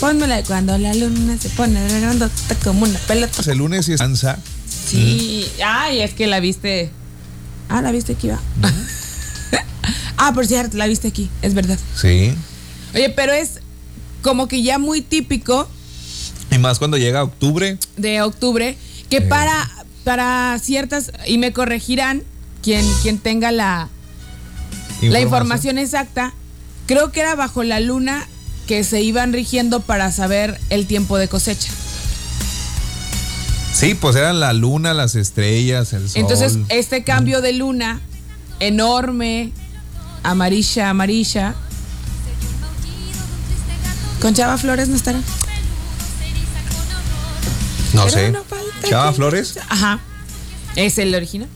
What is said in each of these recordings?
Pónmela de cuando la luna se pone regrandota como una pelota. Pues el lunes y es danza. Sí. Ay, es que la viste. Ah, la viste aquí, va. ah, por cierto, la viste aquí, es verdad. Sí. Oye, pero es como que ya muy típico Y más cuando llega octubre. de octubre que para, para ciertas, y me corregirán quien, quien tenga la, la información exacta, creo que era bajo la luna que se iban rigiendo para saber el tiempo de cosecha. Sí, pues eran la luna, las estrellas, el sol. Entonces, este cambio de luna enorme, amarilla, amarilla. Con Chava Flores no estará. no Pero sé. no Chava que- Flores. Ajá. Es el original.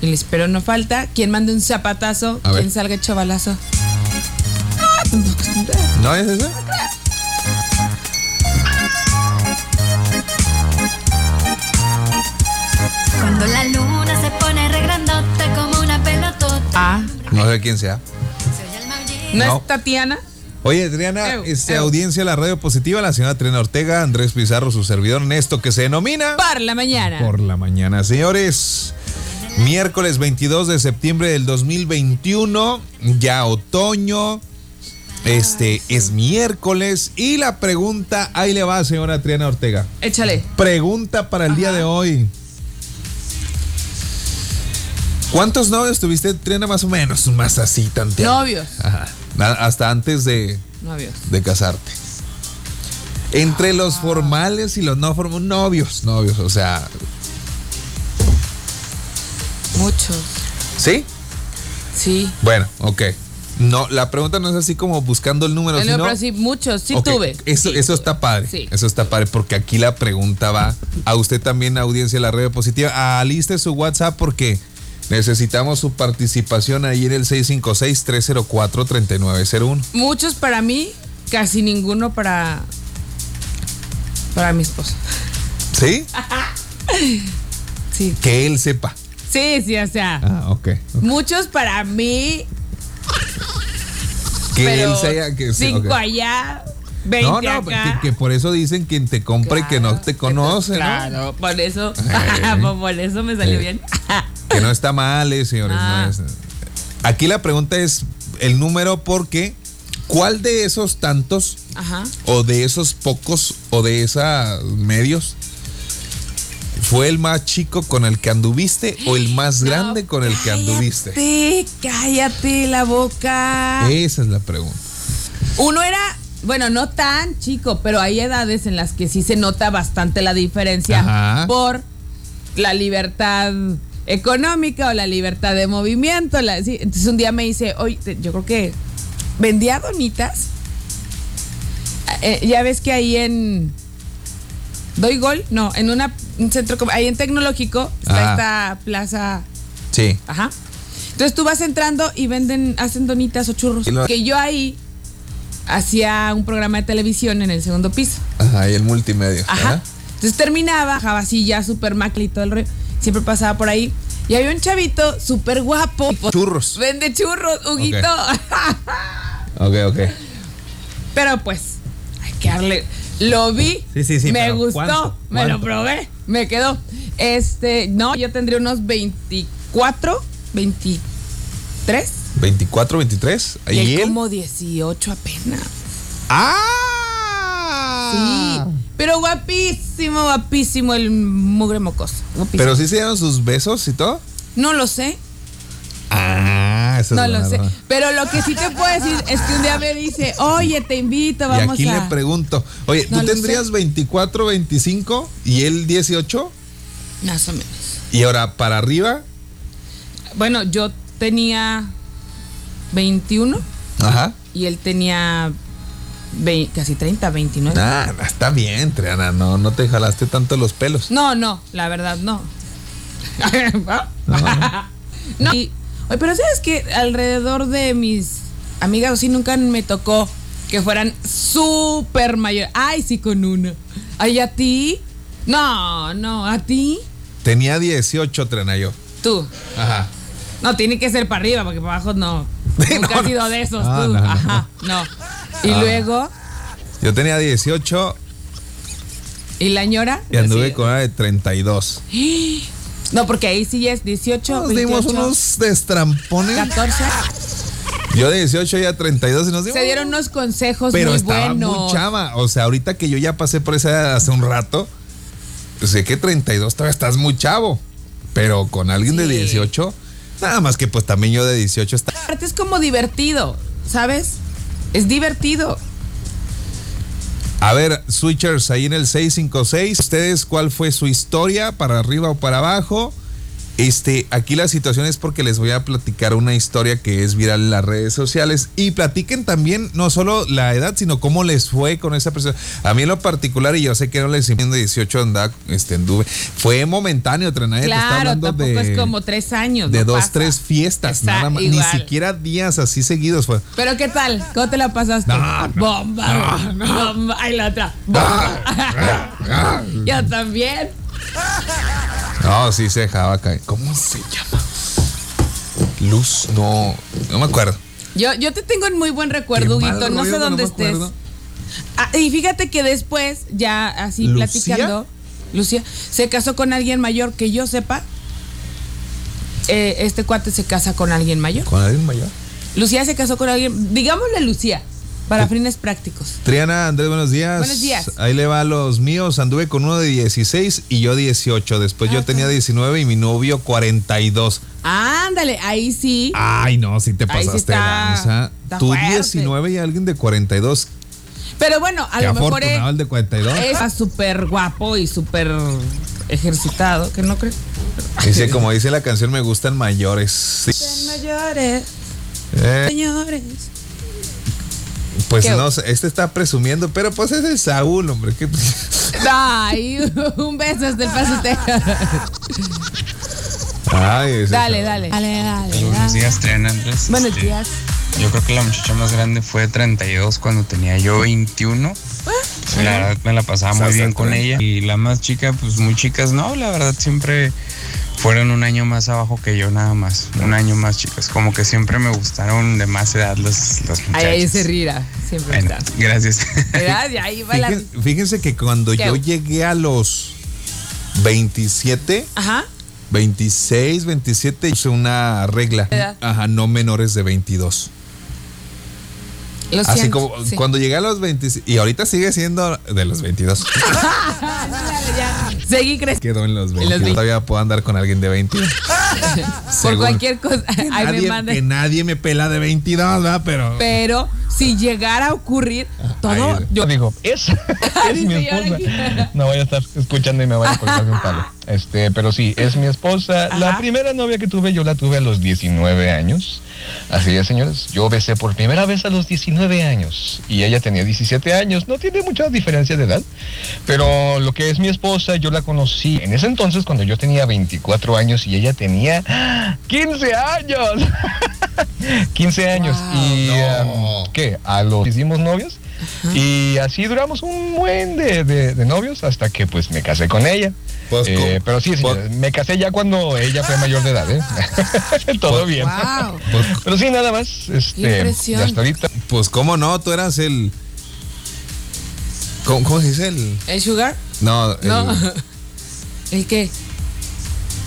Y les pero no falta quien mande un zapatazo, quien salga hecho balazo. ¿No es ese? Cuando la luna se pone regrandota como una pelotota. Ah, No sé quién sea. ¿no, No. es Tatiana? Oye, Adriana, Eu, este, eu. audiencia de la radio positiva, la señora Trina Ortega, Andrés Pizarro, su servidor en esto que se denomina Por la mañana. por la mañana. Señores, miércoles 22 de septiembre del 2021, ya otoño. Este es miércoles y la pregunta, ahí le va, señora Triana Ortega. Échale. Pregunta para el día de hoy. ¿Cuántos novios tuviste, Triana, más o menos? Más así, tanteando. Novios. Ajá. Hasta antes de, Novios. de casarte. Entre los formales y los no formales, novios, novios, o sea, Muchos. ¿sí? Sí. Bueno, ok. No, la pregunta no es así como buscando el número, No, sino... pero sí, muchos. Sí tuve. Eso, Sí. eso está padre. Sí. Eso está padre porque aquí la pregunta va a usted también, audiencia de la radio positiva. Aliste su WhatsApp porque necesitamos su participación ahí en el 656-304-3901. Muchos para mí, casi ninguno para. Para mi esposo. ¿Sí? Sí. Que él sepa. Sí, sí, o sea. Ah, ok. Muchos para mí. Que pero él sea que Cinco allá, 20 No, no, acá. que, que por eso dicen quien te compra y que no te conoce, ¿no? Claro, por eso. Por eso me salió bien. Que no está mal, eh, señores. no Ah. es- Aquí la pregunta es el número porque ¿cuál de esos tantos Ajá. o de esos pocos o de esos medios fue el más chico con el que anduviste o el más grande con el que anduviste? Cállate, cállate la boca. Esa es la pregunta. Uno era, bueno, no tan chico, pero hay edades en las que sí se nota bastante la diferencia Ajá. por la libertad económica o la libertad de movimiento. la- sí. Entonces un día me dice, oye, yo creo que vendía donitas. Eh, ya ves que ahí en Doy Gol, no, en una, un centro, ahí en Tecnológico está Ah. esta plaza Sí. Ajá. Entonces tú vas entrando y venden, hacen donitas o churros. Lo- Que yo ahí hacía un programa de televisión en el segundo piso. Ajá, y el multimedia. Ajá. ¿verdad? Entonces terminaba, bajaba así ya súper macle y todo el rollo. Siempre pasaba por ahí. Y había un chavito súper guapo. Churros. Vende churros, Huguito. Ok, ok. Pero pues, hay que darle. Lo vi, Sí, sí, sí, me pero gustó, ¿cuánto? me lo probé, me quedó. Este, no, yo tendría unos 24, 23. 24, 23. Y ¿Y él él? como 18 apenas. ¡Ah! Sí. Pero guapísimo, guapísimo el mugre mocoso. guapísimo. Pero sí se dieron sus besos y todo. no lo sé, Ah, eso no es lo sé. Pero lo que sí te puedo decir es que un día me dice, oye, te invito, Y vamos aquí a. le pregunto, oye, No ¿tú tendrías sé. 24, 25 y él 18? Más o menos. Y ahora para arriba, Bueno, yo tenía 21 ajá. y él tenía casi 30, 29. Ah, está bien, Triana, no, no te jalaste tanto los pelos. No, no, la verdad no. no. y- oye, pero sabes que alrededor de mis amigas sí nunca me tocó que fueran súper mayores. Ay, sí, con uno. Ay, ¿a ti? No, no, ¿a ti? Tenía 18, Triana, yo. Tú. Ajá. No, tiene que ser para arriba, porque para abajo no. Nunca No, has sido de esos, tú. no, Ajá, no. Y Ah. luego, Yo tenía 18 ¿Y la ñora? y anduve con una de 32. No, porque ahí sí es 18, Nos dimos 28, unos destrampones. 14. Yo de 18 ya 32 y nos dimos Se dieron unos consejos Pero muy estaba buenos. muy chava. O sea, ahorita que yo ya pasé por esa edad hace un rato, pues sé que 32 todavía estás muy chavo. Pero con alguien de Sí. 18, nada más que pues también yo de 18 está. Aparte es como divertido, ¿sabes? Es divertido. A ver, switchers, ahí en el 656, ¿ustedes cuál fue su historia? ¿Para arriba o para abajo? Este, aquí la situación es porque les voy a platicar una historia que es viral en las redes sociales y platiquen también no solo la edad, sino cómo les fue con esa persona. A mí en lo particular, y yo sé que no les de 18 andaba, este, anduve, fue momentáneo, te está Claro, hablando de, es como tres años. de no dos, pasa. tres fiestas, nada más, ni siquiera días así seguidos fue. Pero ¿qué tal? ¿Cómo te la pasaste? No, no, bomba, bomba. Ay, la otra. Bomba. Yo también. No, sí se dejaba caer. ¿Cómo se llama? Luz, no, no me acuerdo. Yo, yo te tengo en muy buen recuerdo, Huguito. No sé dónde estés. Ah, y fíjate que después, ya así ¿Lucía? platicando, Lucía se casó con alguien mayor que yo sepa. Eh, este cuate se casa con alguien mayor. ¿Con alguien mayor? Lucía se casó con alguien, digámosle Lucía, para fines prácticos. Triana, Andrés, buenos días. Buenos días. Ahí le va a los míos. Anduve con uno de 16 y yo 18. Después yo Ah, tenía ok. 19 y mi novio 42. Ándale, ahí sí. Ay, no, si te sí pasaste está- está Tú fuerte. 19 y alguien de 42. Pero bueno, a Qué lo mejor es, el de 42. es súper guapo y súper ejercitado, que no crees. Dice, como dice la canción, me gustan mayores. Sí. Mayores, Eh, señores. Pues ¿Qué? no este está presumiendo, pero pues es el Saúl, hombre. ¿qué- Ay, un beso hasta el paso Texas. Ay, Dale, dale. Dale, dale. Buenos días, Triana Andrés. Buenos Este, días. Yo creo que la muchacha más grande fue 32 cuando tenía yo 21. La verdad me la pasaba muy bien con ella. Y la más chica, pues muy chicas, no, la verdad siempre fueron un año más abajo que yo nada más. Un año más chicas. Como que siempre me gustaron de más edad las, las muchachas. Ahí, se rira. Siempre Bueno, está. gracias. ¿Verdad? Y ahí va la. Fíjense, que cuando ¿Qué? yo llegué a los 27, Ajá. 26, 27, hice una regla. ¿Edad? Ajá, no menores de 22. Lo Así siento, como sí. cuando llegué a los 26, y ahorita sigue siendo de los 22. Seguí creciendo. Quedó en los 22. 20. Todavía puedo andar con alguien de 22. Por cualquier cosa. Que me nadie, que mandan. nadie me pela de 22, ¿verdad? Pero. Pero si llegara a ocurrir todo, Ahí- yo. digo, es, es mi esposa. No voy a estar escuchando y me vaya a colgar un palo. Este, pero sí, es mi esposa. La primera novia que tuve, yo la tuve a los 19 años. Así es, señores. Yo besé por primera vez a los 19 años y ella tenía 17 años. No tiene mucha diferencia de edad, pero lo que es mi esposa, yo la conocí en ese entonces cuando yo tenía 24 años y ella tenía 15 años. 15 años. Wow. y No. um, ¿qué? A los hicimos novios y así duramos un buen de, de- de novios hasta que pues me casé con ella. Pues, Eh, pero sí, Pues- señores, me casé ya cuando ella fue mayor de edad, ¿eh? Todo bien. Wow. Pues, Pero sí, nada más. Este, hasta ahorita. pues, ¿cómo no? Tú eras el. ¿Cómo, cómo se dice el.? ¿El sugar? No, el- No. ¿El qué?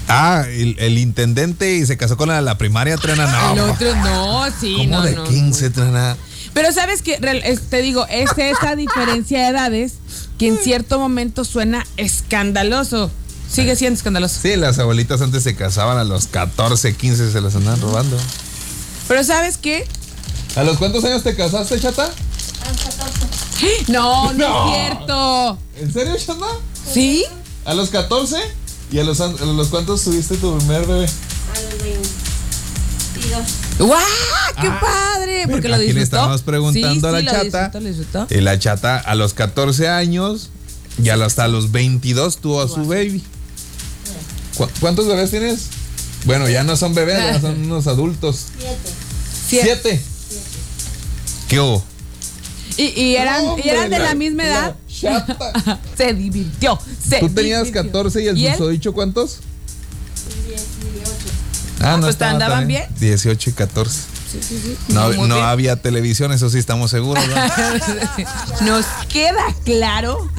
Ah, el, el intendente y se casó con la la primaria, Trena. No. el otro, no, sí, ¿Cómo no, de no. 15, Trena? Pero sabes que, te digo, es esa diferencia de edades que en cierto momento suena escandaloso. Sigue siendo escandaloso. Sí, las abuelitas antes se casaban a los 14, 15, se las andaban robando. Pero ¿sabes qué? ¿A los cuántos años te casaste, chata? No, no, No. es cierto. ¿En serio, chata? ¿Sí? ¿A los 14? ¿Y a los, a los cuántos tuviste tu primer bebé? ¡Guau! ¡Qué padre! Porque lo Aquí le disfrutó. estábamos preguntando Sí, a la chata. disfrutó, disfrutó. Y la chata a los 14 años y hasta los 22 tuvo a su baby. ¿Cu- ¿Cuántos bebés tienes? Bueno, ya no son bebés, ya son unos adultos. Siete. Siete. ¿Qué hubo? Y, y eran, No, y eran de la la- misma edad. la chata. se divirtió. Se ¿Tú tenías divirtió. 14 y el susodicho cuántos? Ah, pues, estaba ¿andaban tan- bien? 18 y 14. sí, sí, sí. No, no había televisión, eso sí estamos seguros. ¿no? Nos queda claro.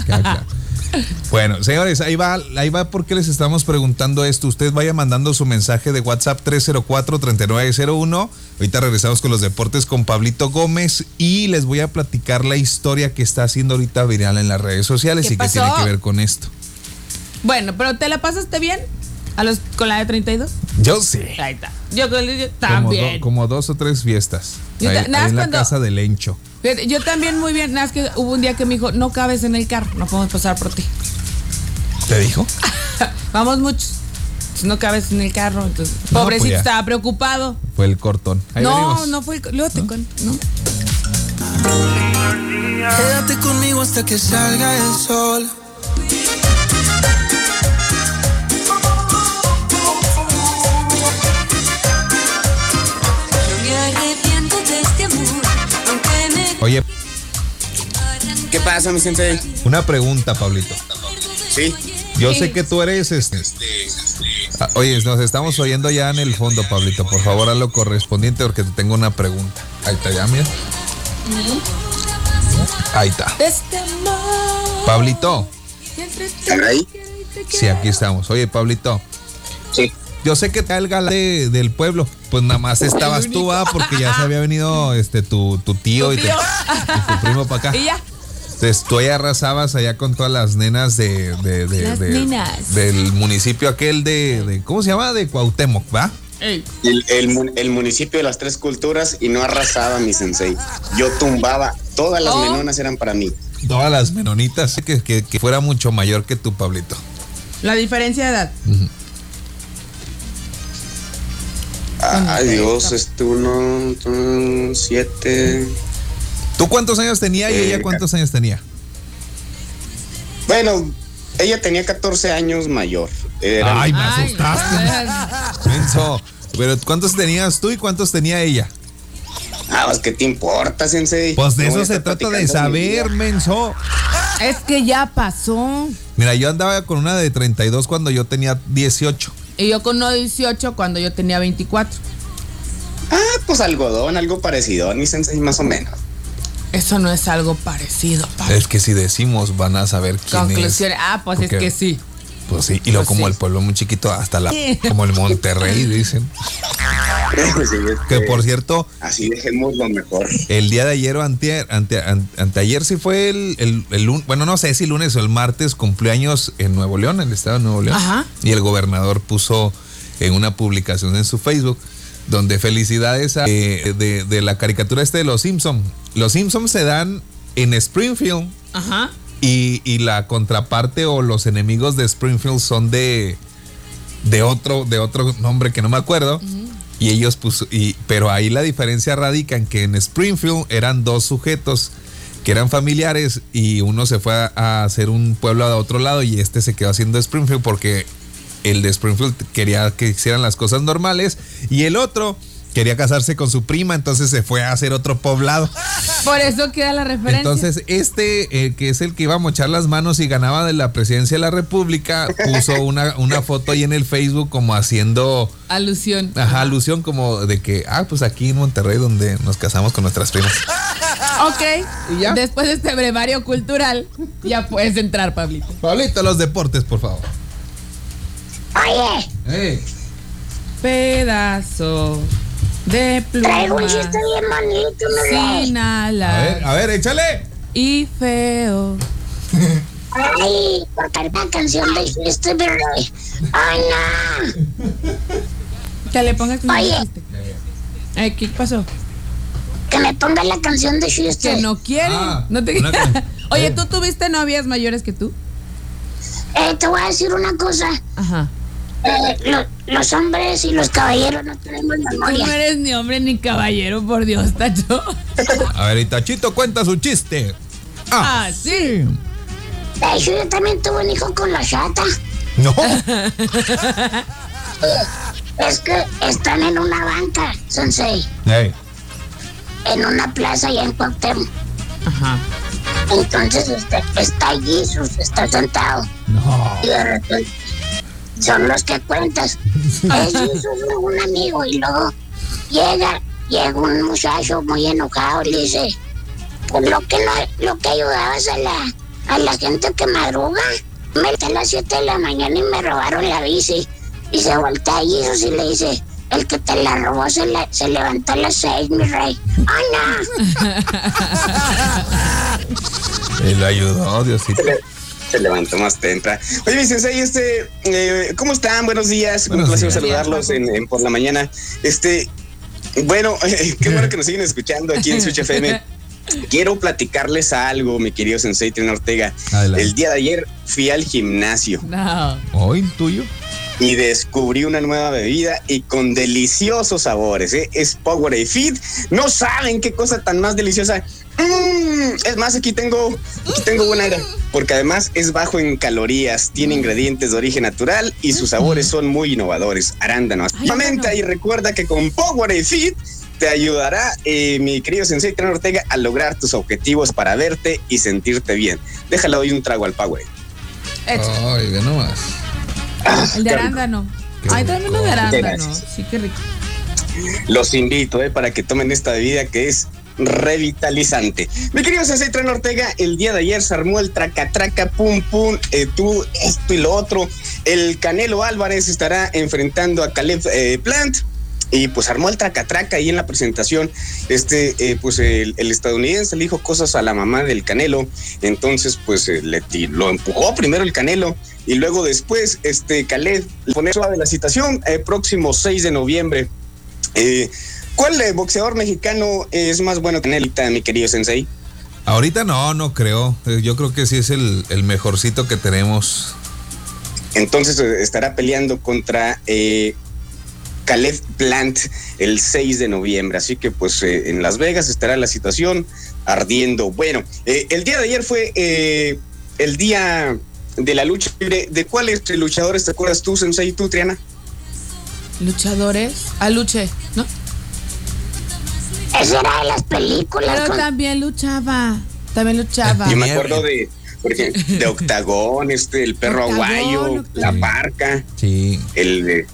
Bueno, señores, ahí va, ahí va porque les estamos preguntando esto. Usted vaya mandando su mensaje de WhatsApp 304-3901. Ahorita regresamos con los deportes con Pablito Gómez y les voy a platicar la historia que está haciendo ahorita viral en las redes sociales ¿Qué y que pasó? tiene que ver con esto. Bueno, pero ¿te la pasaste bien? ¿A los, ¿Con la de 32? Yo sí. Ahí está. Yo, yo Como, también. do- como dos o tres fiestas. Yo Ahí, ahí en la cuando- casa del Encho. Fíjate, Yo también muy bien. Nada más que hubo un día que me dijo, no cabes en el carro, no podemos pasar por ti. ¿Te dijo? Vamos muchos. No cabes en el carro. Entonces, No, pobrecito pues ya. estaba preocupado. Fue el cortón. Ahí no, venimos. no fue el. Luego te cuento, ¿no? Quédate conmigo hasta que salga el sol. Oye, ¿Qué pasa, mi sensei? una pregunta, Pablito. Sí. Yo sé que tú eres este. Ah, Oye, nos estamos oyendo ya en el fondo, Pablito. Por favor, haz lo correspondiente porque te tengo una pregunta. Ahí está, ya, mira. Ahí está. Este. Pablito. ¿Están ahí? Sí, aquí estamos. Oye, Pablito. Sí. Yo sé que te el gala de- del pueblo. Pues nada más estabas tú, ah, porque ya se había venido este tu, tu tío, Tu y, te- y tu primo para acá. Y ya. Entonces tú ya arrasabas allá con todas las nenas de, de- de- Las de- nenas. del municipio aquel de, de- ¿cómo se llama? De Cuauhtémoc, ¿va? El, el el municipio de las tres culturas y no arrasaba mi sensei. Yo tumbaba, todas las Oh. menonas eran para mí. Todas las menonitas, que, que, que fuera mucho mayor que tu Pablito. La diferencia de edad. Ay, Dios, este uno, siete. ¿Tú cuántos años tenía y ella Eh, cuántos años tenía? Bueno, ella tenía 14 años mayor. Eran- Ay, me asustaste. ay, Menso. Pero ¿cuántos tenías tú y cuántos tenía ella? Ah, pues, ¿qué te importa, sensei? Pues de No eso se trata de saber, menso. Es que ya pasó. Mira, yo andaba con una de 32 cuando yo tenía 18. Y yo con uno de 18 cuando yo tenía 24. Ah, pues algodón, algo parecido, mi sensei, más o menos. Eso no es algo parecido, Pablo. Es que si decimos van a saber quién Conclusión. es. Ah, pues Porque- es que sí. Pues sí, y luego Pues como sí. el pueblo muy chiquito, hasta la como el Monterrey, dicen. Que por cierto, Así dejemos lo mejor. el día de ayer o anteayer, ante, an- anteayer sí fue el, el, el bueno, no sé si lunes o el martes cumpleaños en Nuevo León, en el estado de Nuevo León. Ajá. Y el gobernador puso en una publicación en su Facebook donde felicidades a, eh, de, de la caricatura este de los Simpson. Los Simpsons se dan en Springfield Ajá. y, y la contraparte o los enemigos de Springfield son de de otro de otro nombre que no me acuerdo y ellos puso y pero ahí la diferencia radica en que en Springfield eran dos sujetos que eran familiares y uno se fue a, hacer un pueblo a otro lado y este se quedó haciendo Springfield porque el de Springfield quería que hicieran las cosas normales y el otro quería casarse con su prima entonces se fue a hacer otro poblado Por eso queda la referencia. entonces, este, eh, que es el que iba a mochar las manos y ganaba de la presidencia de la República, puso una, una foto ahí en el Facebook como haciendo, Alusión. ajá, alusión como de que, ah, pues aquí en Monterrey donde nos casamos con nuestras primas. Ok. ¿Y ya? Después de este brevario cultural, ya puedes entrar, Pablito. Pablito, los deportes, por favor. Oye, Ey, Pedazo de pluma. traigo un chiste bien bonito, ¿no? Sin a alas. ver, a ver, échale. Y feo. Ay, porque la canción de chiste, pero... Ay, no. Que le pongas un Oye. chiste. Eh, ¿Qué pasó? Que me ponga la canción de chiste. Que no quiere. Ah, no te... Oye. ¿tú tuviste novias mayores que tú? Eh, te voy a decir una cosa. Ajá. Eh, lo- los hombres y los caballeros no tenemos Tú no memoria. eres ni hombre ni caballero, por Dios, Tacho. A ver, y Tachito cuenta su chiste. Ah, sí. De hecho, yo también tuve un hijo con la chata. No. Es que están en una banca, Sensei. Ey, En una plaza allá en Cuauhtémoc. Ajá. Entonces este, está Jesus, está sentado. no. Y de repente son los que cuentas. Es un amigo, y luego llega, llega un muchacho muy enojado y le dice, pues lo que no, lo que ayudabas a la, a la gente que madruga. Me levanté a las 7 de la mañana y me robaron la bici. Y se voltea a Jesus y le dice, el que te la robó se, le- se levantó a las 6, mi rey. ¡Ay, no! Y lo ayudó, Diosito. Se levantó más temprano. Oye, mi sensei, este, eh, ¿cómo están? Buenos días. Buenos un placer días. saludarlos en, en por la mañana. Este, bueno, qué bueno que nos siguen escuchando aquí en Switch FM. Quiero platicarles algo, mi querido Sensei Tren Ortega. Adelante. El día de ayer fui al gimnasio No. ¿Hoy tuyo? Y descubrí una nueva bebida y con deliciosos sabores. ¿eh? Es Powerade Fit. No saben qué cosa tan más deliciosa. Mm, es más, aquí tengo, aquí tengo buena idea, porque además es bajo en calorías, tiene ingredientes de origen natural y sus sabores son muy innovadores. Arándanos. Ay, y recuerda que con Powerade Fit te ayudará, eh, mi querido Sensei Tren Ortega, a lograr tus objetivos para verte y sentirte bien. Déjale hoy un trago al Powerade. Ay, ve nomás. El de arándano. Ay, tráeme uno de arándano. Sí, qué rico. Los invito eh, para que tomen esta bebida que es revitalizante. Mi querido Sensei Tren Ortega, el día de ayer se armó el traca traca pum pum, eh, tú esto y lo otro. El Canelo Álvarez estará enfrentando a Caleb eh, Plant. Y pues armó el traca-traca ahí en la presentación. Este, eh, pues el, el estadounidense le dijo cosas a la mamá del Canelo. Entonces, pues le lo empujó primero el Canelo. Y luego después, este Caleb le pone suave la citación. eh, próximo 6 de noviembre. Eh, ¿Cuál eh, boxeador mexicano es más bueno que Canelita, mi querido Sensei? Ahorita no, no creo. Eh, Yo creo que sí es el, el mejorcito que tenemos. Entonces estará peleando contra eh, Caleb Plant el 6 de noviembre. Así que pues eh, en Las Vegas estará la situación ardiendo. Bueno, eh, el día de ayer fue el día de la lucha libre. ¿De cuáles luchadores te acuerdas tú, Sensei, y tú, Triana? Luchadores. A luche, ¿no? Esa era de las películas. Pero con- también luchaba. También luchaba. Yo me acuerdo de, por ejemplo, de Octagón, este, el perro Octagón, aguayo, Octagón. la parca. Sí. el de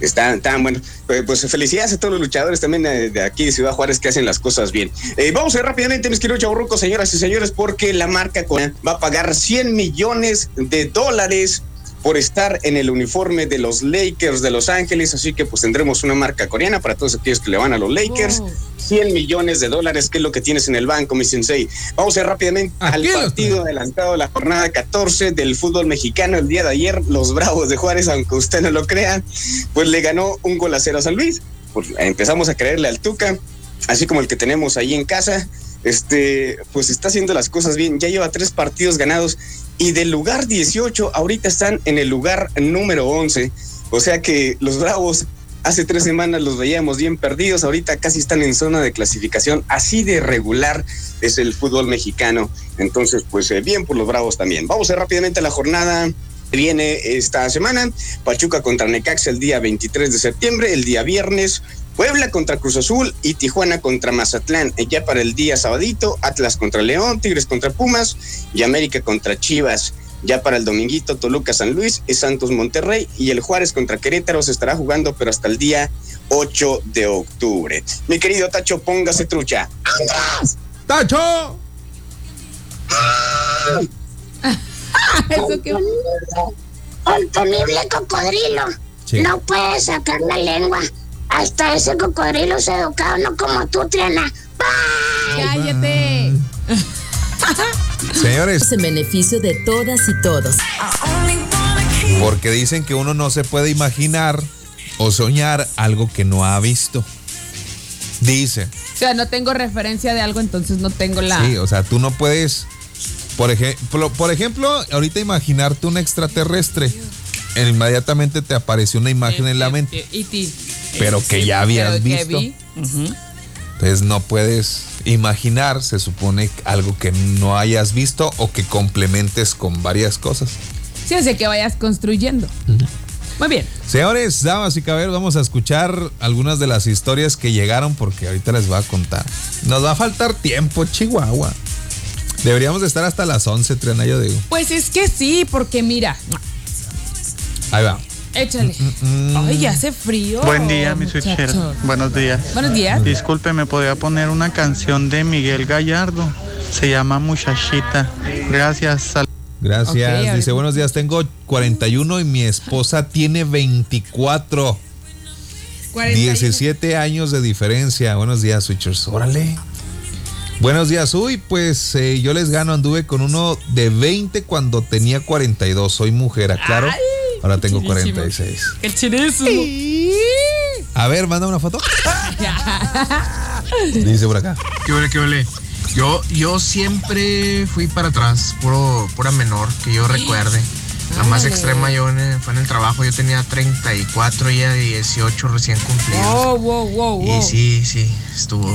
están tan bueno pues, pues, felicidades a todos los luchadores también eh, de aquí de Ciudad Juárez que hacen las cosas bien. Eh, vamos a ir rápidamente mis queridos chaburrucos señoras y señores porque la marca va a pagar 100 millones de dólares por estar en el uniforme de los Lakers de Los Ángeles así que pues tendremos una marca coreana para todos aquellos que le van a los Lakers Wow. 100 millones de dólares, que es lo que tienes en el banco, mi sensei. Vamos a ir rápidamente al partido adelantado de la jornada 14 del fútbol mexicano. El día de ayer, los Bravos de Juárez, aunque usted no lo crea, pues le ganó un gol a cero a San Luis. Pues empezamos a creerle al Tuca, así como el que tenemos ahí en casa. Este, pues está haciendo las cosas bien. Ya lleva tres partidos ganados y del lugar 18, ahorita están en el lugar número 11. O sea que los Bravos Hace tres semanas los veíamos bien perdidos, ahorita casi están en zona de clasificación, así de regular es el fútbol mexicano. Entonces, pues eh, bien por los Bravos también. Vamos a ir rápidamente a la jornada viene esta semana. Pachuca contra Necaxa el día 23 de septiembre, el día viernes. Puebla contra Cruz Azul y Tijuana contra Mazatlán. Ya para el día sabadito, Atlas contra León, Tigres contra Pumas y América contra Chivas. Ya para el dominguito, Toluca San Luis y Santos Monterrey y el Juárez contra Querétaro se estará jugando, pero hasta el día 8 de octubre. Mi querido Tacho, póngase trucha. ¡Tacho! Eso que. Cocodrilo. Sí. No puede sacar la lengua. Hasta ese cocodrilo es educado, no como tú, Triana. Cállate. Señores, en beneficio de todas y todos. porque dicen que uno no se puede imaginar o soñar algo que no ha visto. Dice. O sea, no tengo referencia de algo, entonces no tengo la. Sí, o sea, tú no puedes, por ejemplo, por ejemplo, ahorita imaginarte un extraterrestre. Inmediatamente te apareció una imagen en la mente, Y ti. Pero que ya habías visto. vi. Ujú. Entonces no puedes imaginar, se supone, algo que no hayas visto o que complementes con varias cosas. Sí, o sea, que vayas construyendo. Muy bien. Señores, damas y caballeros, vamos a escuchar algunas de las historias que llegaron porque ahorita les voy a contar. Nos va a faltar tiempo, Chihuahua. Deberíamos de estar hasta las 11, Triana, yo digo. Pues es que sí, porque mira, Ahí va. Échale. Ay, hace frío. Buen día, mi switcher. Buenos días. Buenos días. Disculpe, ¿me podría poner una canción de Miguel Gallardo? Se llama Muchachita. Gracias. Sal- Gracias. Dice, buenos días, tengo 41 y mi esposa tiene 24. 41. 17 años de diferencia. Buenos días, Switchers. Órale. Buenos días. Uy, pues eh, yo les gano. Anduve con uno de 20 cuando tenía 42. Soy mujer, claro. Ahora tengo chidísimo. 46. ¡Qué chirísimo! A ver, manda una foto. Dice por acá. ¿Qué ole, qué ole? Yo, yo siempre fui para atrás, puro, pura menor, que yo recuerde. La más extrema yo en el- fue en el trabajo, yo tenía 34, ella 18 recién cumplidos. Wow, wow, wow, wow. Y sí, sí, estuvo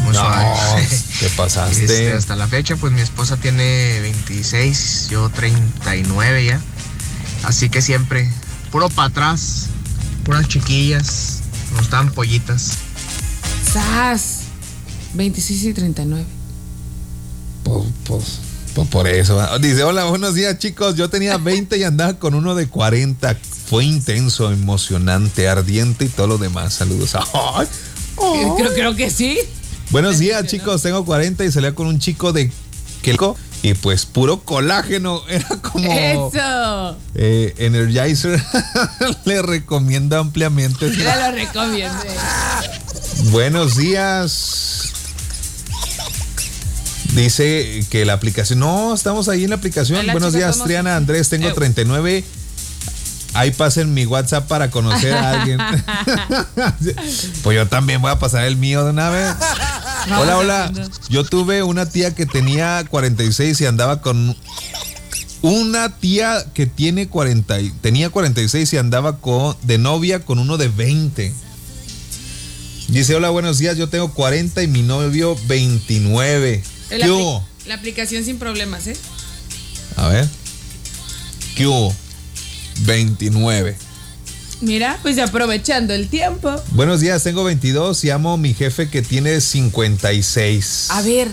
muy No, suave. ¿qué pasaste? Este, hasta la fecha, pues mi esposa tiene 26, yo 39 ya. Así que siempre, puro para atrás, puras chiquillas, nos daban pollitas. ¡Sas! 26 y 39. Pues, pues, pues por eso. Dice, hola, buenos días chicos. Yo tenía 20 y andaba con uno de 40. Fue intenso, emocionante, ardiente y todo lo demás. Saludos. Ay. Creo, creo que sí. Buenos días chicos, tengo 40 y salía con un chico de que y pues puro colágeno. Era como Eso. eh, Energizer. Le recomiendo ampliamente. Ya lo recomiendo. Buenos días. Dice que la aplicación. No, estamos ahí en la aplicación. Buenos días. Triana Andrés. Tengo Eh. 39. Ahí pasen mi WhatsApp para conocer a alguien. pues yo también voy a pasar el mío de una vez. Hola, hola. Yo tuve una tía que tenía 46 y andaba con una tía que tiene 40 y- tenía 46 y andaba con de novia con uno de 20. Dice, hola, buenos días, yo tengo 40 y mi novio 29. La, ¿Qué apli- hubo? la aplicación sin problemas, ¿eh? A ver. ¿Qué hubo? 29. Mira, pues aprovechando el tiempo. Buenos días, tengo 22 y amo a mi jefe que tiene 56. A ver.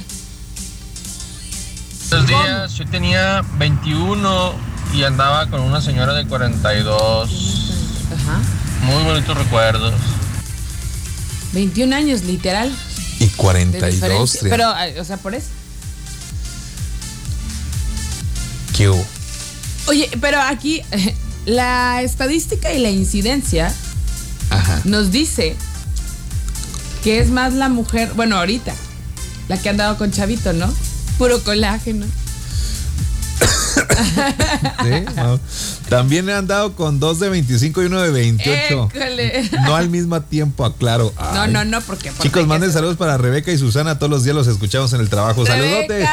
Buenos días, yo tenía 21 y andaba con una señora de 42. Ajá. Muy bonitos recuerdos. 21 años, literal. Y de 42. diferencia. Triana. Pero, o sea, por eso. ¿Qué hubo? Oye, pero aquí la estadística y la incidencia Ajá. nos dice que es más la mujer, bueno, ahorita, la que ha andado con Chavito, ¿no? Puro colágeno. ¿Sí? También he andado con dos de 25 y uno de 28. École. No al mismo tiempo, aclaro. No, Ay. no, no, porque. porque Chicos, manden saludos para Rebeca y Susana. Todos los días los escuchamos en el trabajo. Saludotes.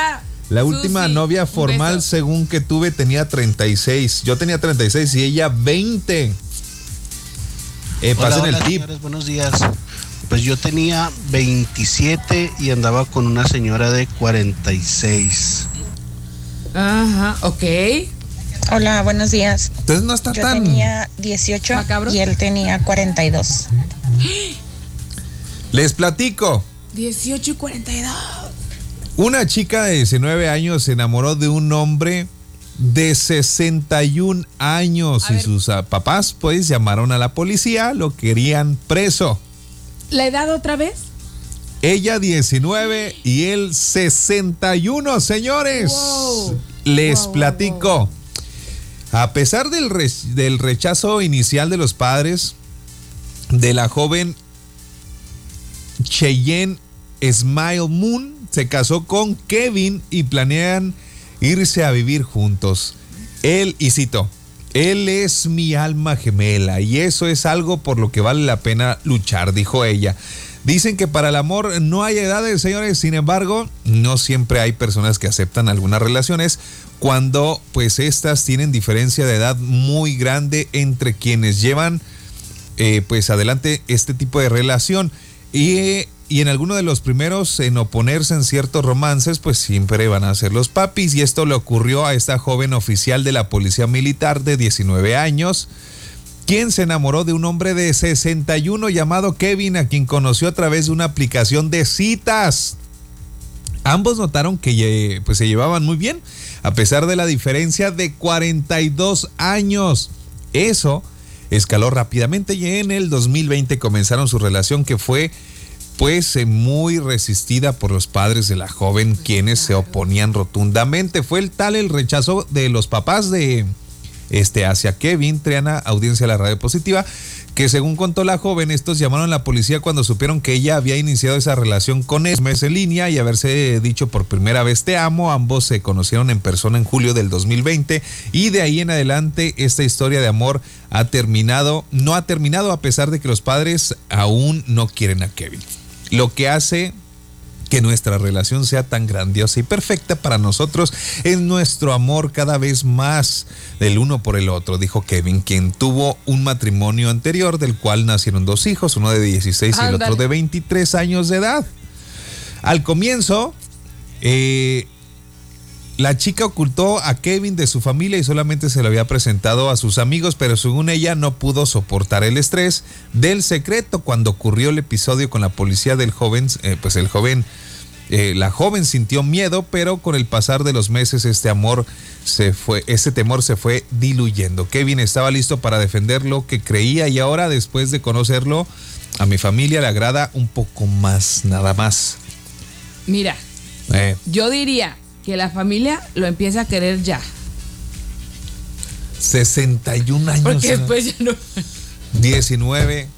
La última Susi, novia formal, según que tuve, tenía 36. Yo tenía 36 y ella 20. Eh, Hola, pasen hola, el tip. señores, buenos días. Pues yo tenía 27 y andaba con una señora de 46. Ajá, ok. Hola, buenos días. Entonces no está Yo tan. tenía 18 y él tenía 42. Les platico. 18 y 42. Una chica de 19 años se enamoró de un hombre de 61 años y sus ah, papás pues llamaron a la policía, lo querían preso. ¿La edad otra vez? Ella 19 y él 61, señores. Wow. Les Wow, wow, platico. A pesar del, re- del rechazo inicial de los padres de la joven Cheyenne Smile Moon, se casó con Kevin y planean irse a vivir juntos. Él, y cito, él es mi alma gemela y eso es algo por lo que vale la pena luchar, dijo ella. Dicen que para el amor no hay edades, señores, sin embargo, no siempre hay personas que aceptan algunas relaciones cuando pues estas tienen diferencia de edad muy grande entre quienes llevan eh, pues adelante este tipo de relación y, y en alguno de los primeros en oponerse en ciertos romances pues siempre van a ser los papis y esto le ocurrió a esta joven oficial de la policía militar de 19 años quien se enamoró de un hombre de 61 llamado Kevin a quien conoció a través de una aplicación de citas. Ambos notaron que pues, se llevaban muy bien, a pesar de la diferencia de 42 años. Eso escaló rápidamente y en el 2020 comenzaron su relación que fue pues muy resistida por los padres de la joven quienes se oponían rotundamente. Fue el tal el rechazo de los papás de este hacia Kevin, Triana, audiencia de la radio positiva, que según contó la joven, estos llamaron a la policía cuando supieron que ella había iniciado esa relación con él, mes en línea y haberse dicho por primera vez te amo. Ambos se conocieron en persona en julio del 2020 y de ahí en adelante esta historia de amor ha terminado, no ha terminado a pesar de que los padres aún no quieren a Kevin. Lo que hace que nuestra relación sea tan grandiosa y perfecta para nosotros es nuestro amor cada vez más del uno por el otro, dijo Kevin, quien tuvo un matrimonio anterior del cual nacieron dos hijos, uno de 16 y el otro de 23 años de edad. Al comienzo, eh, la chica ocultó a Kevin de su familia y solamente se lo había presentado a sus amigos, pero según ella no pudo soportar el estrés del secreto cuando ocurrió el episodio con la policía del joven, eh, pues el joven, eh, la joven sintió miedo, pero con el pasar de los meses este amor se fue, ese temor se fue diluyendo. Kevin estaba listo para defender lo que creía y ahora después de conocerlo, a mi familia le agrada un poco más, nada más. Mira, Eh, yo diría que la familia lo empieza a querer ya. 61 años. Porque después ya no. 19.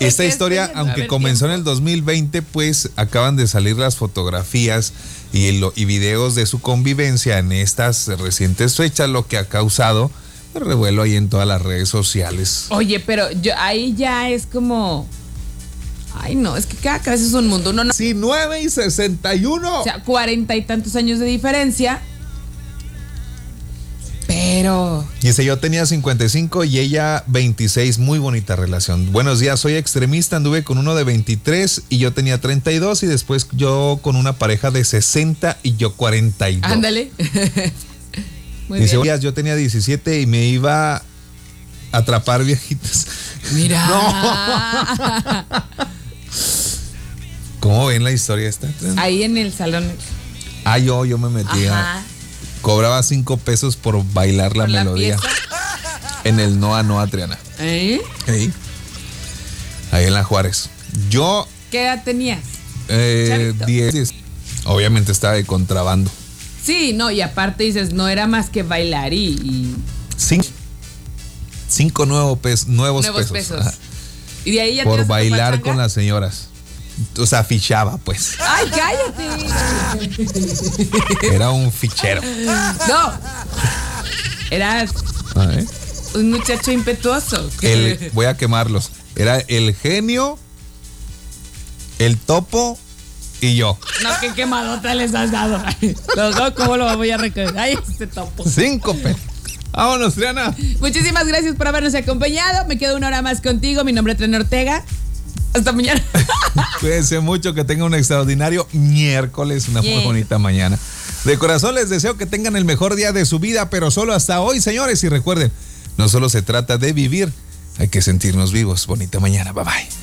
Esta historia, aunque comenzó en el 2020, pues acaban de salir las fotografías y, el- y videos de su convivencia en estas recientes fechas, lo que ha causado revuelo ahí en todas las redes sociales. Oye, pero yo ahí ya es como. Ay, no, es que cada cabeza es un mundo. Uno no. 19 y 61. O sea, cuarenta y tantos años de diferencia. Pero. Dice, yo tenía 55 y ella 26, muy bonita relación. Buenos días, soy extremista, anduve con uno de 23 y yo tenía 32 y después yo con una pareja de 60 y yo 42. Ándale. Muy Dice, bien. "Oye, yo tenía 17 y me iba a atrapar viejitas. Mira. ¿Cómo ven la historia esta? Ahí en el salón. Ah, yo, yo me metía. Cobraba 5 pesos por bailar la melodía. en el Noa Noa Triana. ¿Eh? Ahí. Ahí en la Juárez. Yo, ¿Qué edad tenías? eh, Chavito. 10. Obviamente estaba de contrabando. Sí, no, y aparte dices, no era más que bailar y. y Cinco, cinco nuevo pes- nuevos, nuevos pesos. pesos. Ajá. Y de ahí ya Por bailar con las señoras. O sea, fichaba, pues. ¡Ay, cállate! Era un fichero. No. Eras A ver. un muchacho impetuoso. El, voy a quemarlos. Era el genio, el topo y yo. No, qué quemadota les has dado. Los dos, ¿cómo lo voy a recoger? Ay, este topo. Cinco pesos. Vámonos, Triana. Muchísimas gracias por habernos acompañado. Me quedo una hora más contigo. Mi nombre es Tren Ortega. Hasta mañana. Cuídense mucho, que tengan un extraordinario miércoles, una muy bonita mañana. De corazón les deseo que tengan el mejor día de su vida, pero solo hasta hoy, señores. Y recuerden, no solo se trata de vivir, hay que sentirnos vivos. Bonita mañana, bye bye.